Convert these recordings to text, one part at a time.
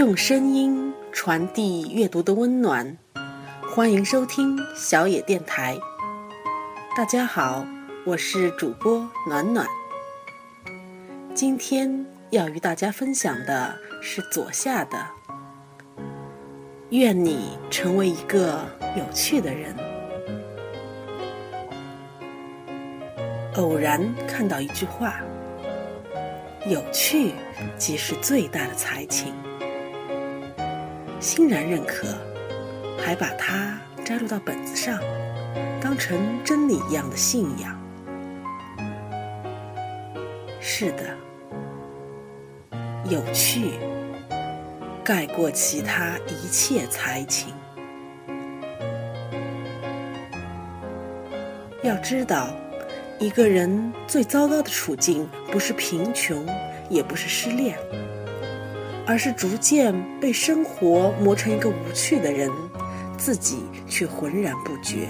用声音传递阅读的温暖，欢迎收听小野电台。大家好，我是主播暖暖。今天要与大家分享的是左下的《愿你成为一个有趣的人》。偶然看到一句话：“有趣即是最大的才情。”欣然认可，还把它摘录到本子上，当成真理一样的信仰。是的，有趣盖过其他一切才情。要知道，一个人最糟糕的处境，不是贫穷，也不是失恋。而是逐渐被生活磨成一个无趣的人，自己却浑然不觉。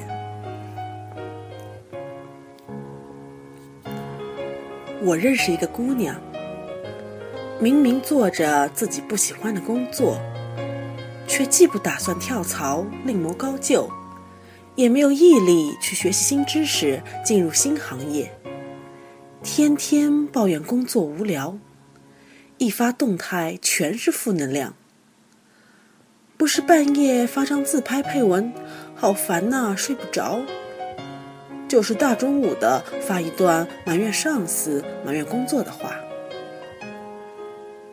我认识一个姑娘，明明做着自己不喜欢的工作，却既不打算跳槽另谋高就，也没有毅力去学习新知识进入新行业，天天抱怨工作无聊。一发动态全是负能量，不是半夜发张自拍配文，好烦呐，睡不着；就是大中午的发一段埋怨上司、埋怨工作的话。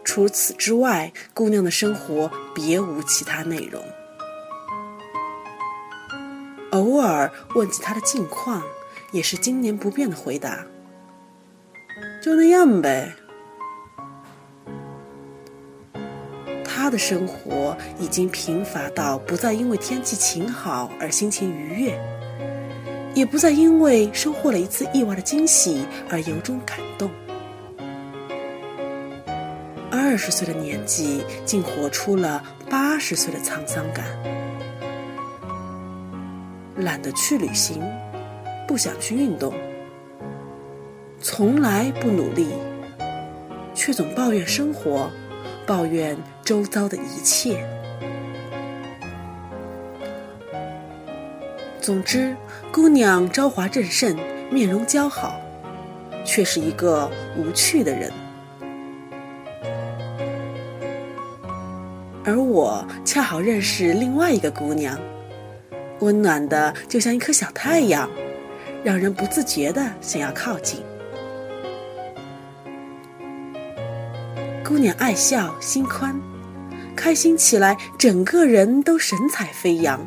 除此之外，姑娘的生活别无其他内容。偶尔问起她的近况，也是经年不变的回答：“就那样呗。”他的生活已经贫乏到不再因为天气晴好而心情愉悦，也不再因为收获了一次意外的惊喜而由衷感动。二十岁的年纪，竟活出了八十岁的沧桑感。懒得去旅行，不想去运动，从来不努力，却总抱怨生活。抱怨周遭的一切。总之，姑娘朝华正盛，面容姣好，却是一个无趣的人。而我恰好认识另外一个姑娘，温暖的就像一颗小太阳，让人不自觉的想要靠近。姑娘爱笑，心宽，开心起来，整个人都神采飞扬，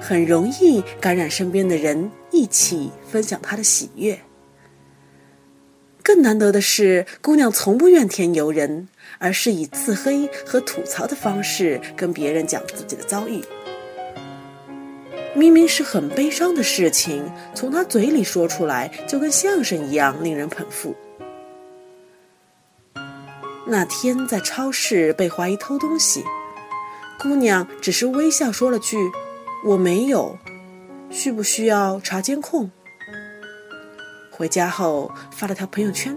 很容易感染身边的人，一起分享她的喜悦。更难得的是，姑娘从不怨天尤人，而是以自黑和吐槽的方式跟别人讲自己的遭遇。明明是很悲伤的事情，从她嘴里说出来，就跟相声一样，令人捧腹。那天在超市被怀疑偷东西，姑娘只是微笑说了句：“我没有，需不需要查监控？”回家后发了条朋友圈，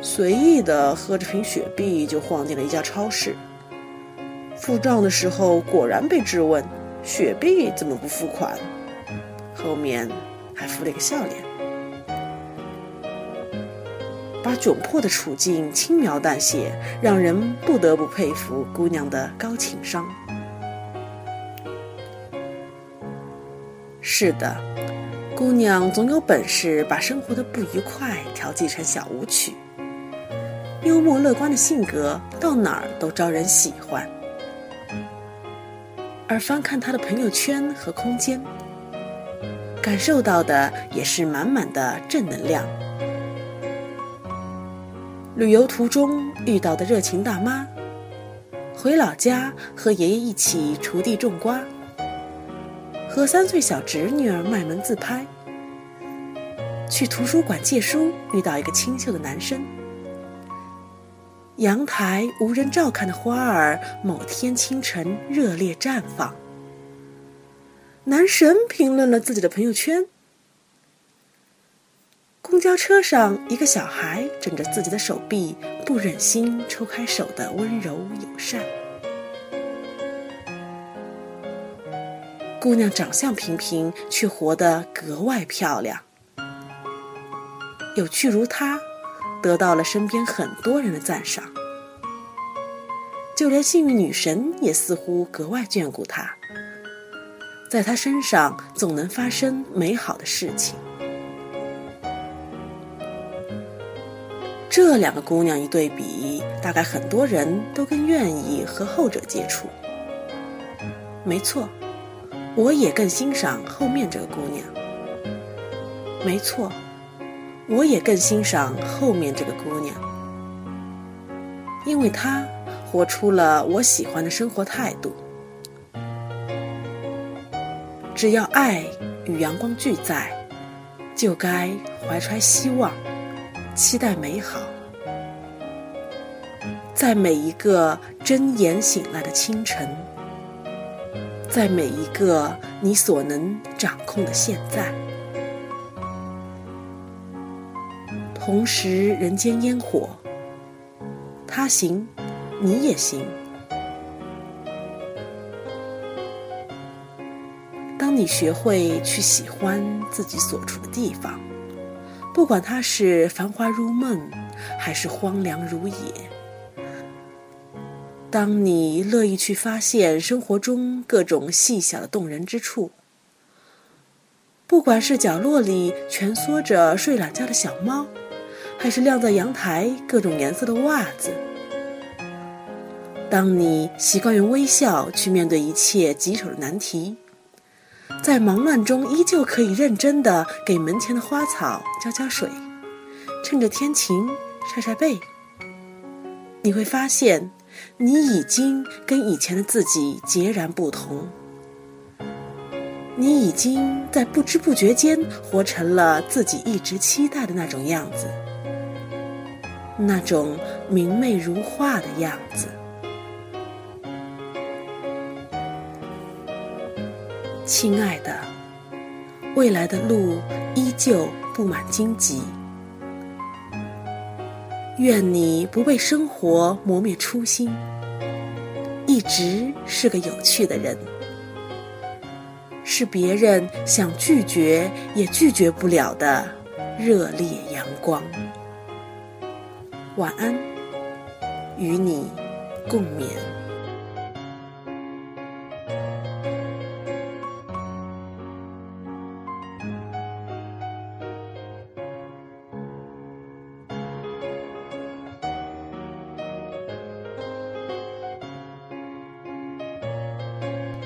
随意的喝着瓶雪碧就晃进了一家超市。付账的时候果然被质问：“雪碧怎么不付款？”后面还附了一个笑脸。把窘迫的处境轻描淡写，让人不得不佩服姑娘的高情商。是的，姑娘总有本事把生活的不愉快调剂成小舞曲。幽默乐观的性格到哪儿都招人喜欢。而翻看她的朋友圈和空间，感受到的也是满满的正能量。旅游途中遇到的热情大妈，回老家和爷爷一起锄地种瓜，和三岁小侄女儿卖萌自拍，去图书馆借书遇到一个清秀的男生，阳台无人照看的花儿某天清晨热烈绽放，男神评论了自己的朋友圈。公交车上，一个小孩枕着自己的手臂，不忍心抽开手的温柔友善。姑娘长相平平，却活得格外漂亮。有趣如她，得到了身边很多人的赞赏。就连幸运女神也似乎格外眷顾她，在她身上总能发生美好的事情。这两个姑娘一对比，大概很多人都更愿意和后者接触。没错，我也更欣赏后面这个姑娘。没错，我也更欣赏后面这个姑娘，因为她活出了我喜欢的生活态度。只要爱与阳光俱在，就该怀揣希望。期待美好，在每一个睁眼醒来的清晨，在每一个你所能掌控的现在，同时人间烟火，他行，你也行。当你学会去喜欢自己所处的地方。不管它是繁华如梦，还是荒凉如野，当你乐意去发现生活中各种细小的动人之处，不管是角落里蜷缩着睡懒觉的小猫，还是晾在阳台各种颜色的袜子，当你习惯用微笑去面对一切棘手的难题。在忙乱中，依旧可以认真的给门前的花草浇浇水，趁着天晴晒晒背。你会发现，你已经跟以前的自己截然不同。你已经在不知不觉间活成了自己一直期待的那种样子，那种明媚如画的样子。亲爱的，未来的路依旧布满荆棘。愿你不被生活磨灭初心，一直是个有趣的人，是别人想拒绝也拒绝不了的热烈阳光。晚安，与你共勉。